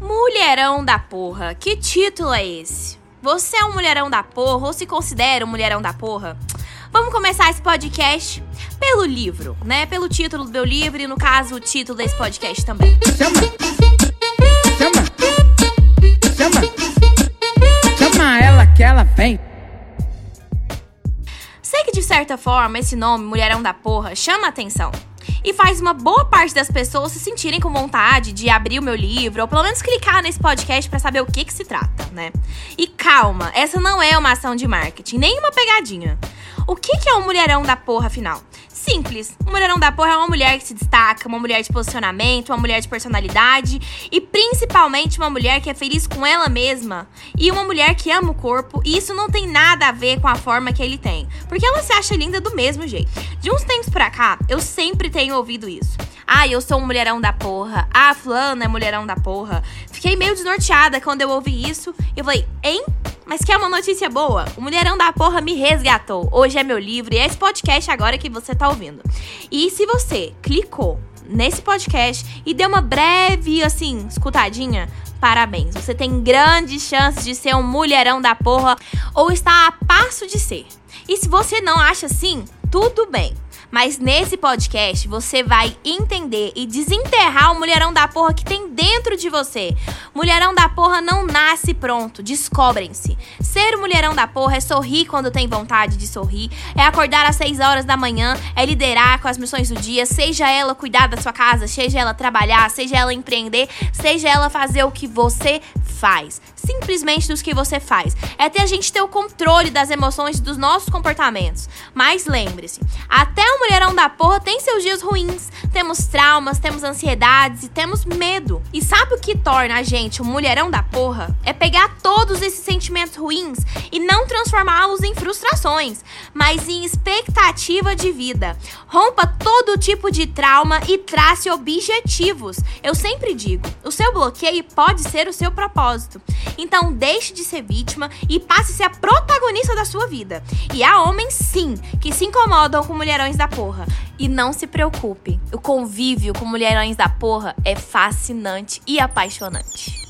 Mulherão da porra, que título é esse? Você é um mulherão da porra ou se considera um mulherão da porra? Vamos começar esse podcast pelo livro, né? Pelo título do meu livro e, no caso, o título desse podcast também. Chama! Chama! Chama! Chama ela que ela vem! Sei que, de certa forma, esse nome, Mulherão da Porra, chama atenção. E faz uma boa parte das pessoas se sentirem com vontade de abrir o meu livro, ou pelo menos clicar nesse podcast para saber o que, que se trata, né? E calma, essa não é uma ação de marketing, nem uma pegadinha. O que, que é um mulherão da porra, afinal? Simples. Um mulherão da porra é uma mulher que se destaca, uma mulher de posicionamento, uma mulher de personalidade e principalmente uma mulher que é feliz com ela mesma e uma mulher que ama o corpo. E isso não tem nada a ver com a forma que ele tem, porque ela se acha linda do mesmo jeito. De uns tempos pra cá, eu sempre tenho ouvido isso. Ah, eu sou um mulherão da porra. Ah, fulana é mulherão da porra. Fiquei meio desnorteada quando eu ouvi isso. Eu falei, hein? Mas quer uma notícia boa? O Mulherão da Porra me resgatou. Hoje é meu livro e é esse podcast agora que você tá ouvindo. E se você clicou nesse podcast e deu uma breve, assim, escutadinha, parabéns. Você tem grandes chances de ser um mulherão da porra ou está a passo de ser. E se você não acha assim, tudo bem. Mas nesse podcast você vai entender e desenterrar o mulherão da porra que tem dentro de você. Mulherão da porra não nasce pronto, descobrem-se. Ser mulherão da porra é sorrir quando tem vontade de sorrir, é acordar às 6 horas da manhã, é liderar com as missões do dia, seja ela cuidar da sua casa, seja ela trabalhar, seja ela empreender, seja ela fazer o que você faz. Simplesmente dos que você faz. É ter a gente ter o controle das emoções dos nossos comportamentos. Mas lembre-se, até o mulherão da porra tem seus dias ruins. Temos traumas, temos ansiedades e temos medo. E sabe o que torna a gente um mulherão da porra? É pegar todos esses sentimentos ruins e não transformá-los em frustrações, mas em expectativa de vida. Rompa todo tipo de trauma e trace objetivos. Eu sempre digo, o seu bloqueio pode ser o seu propósito. Então deixe de ser vítima e passe a ser a protagonista da sua vida. E há homens sim que se incomodam com mulherões da porra. E não se preocupe, o convívio com mulherões da porra é fascinante e apaixonante.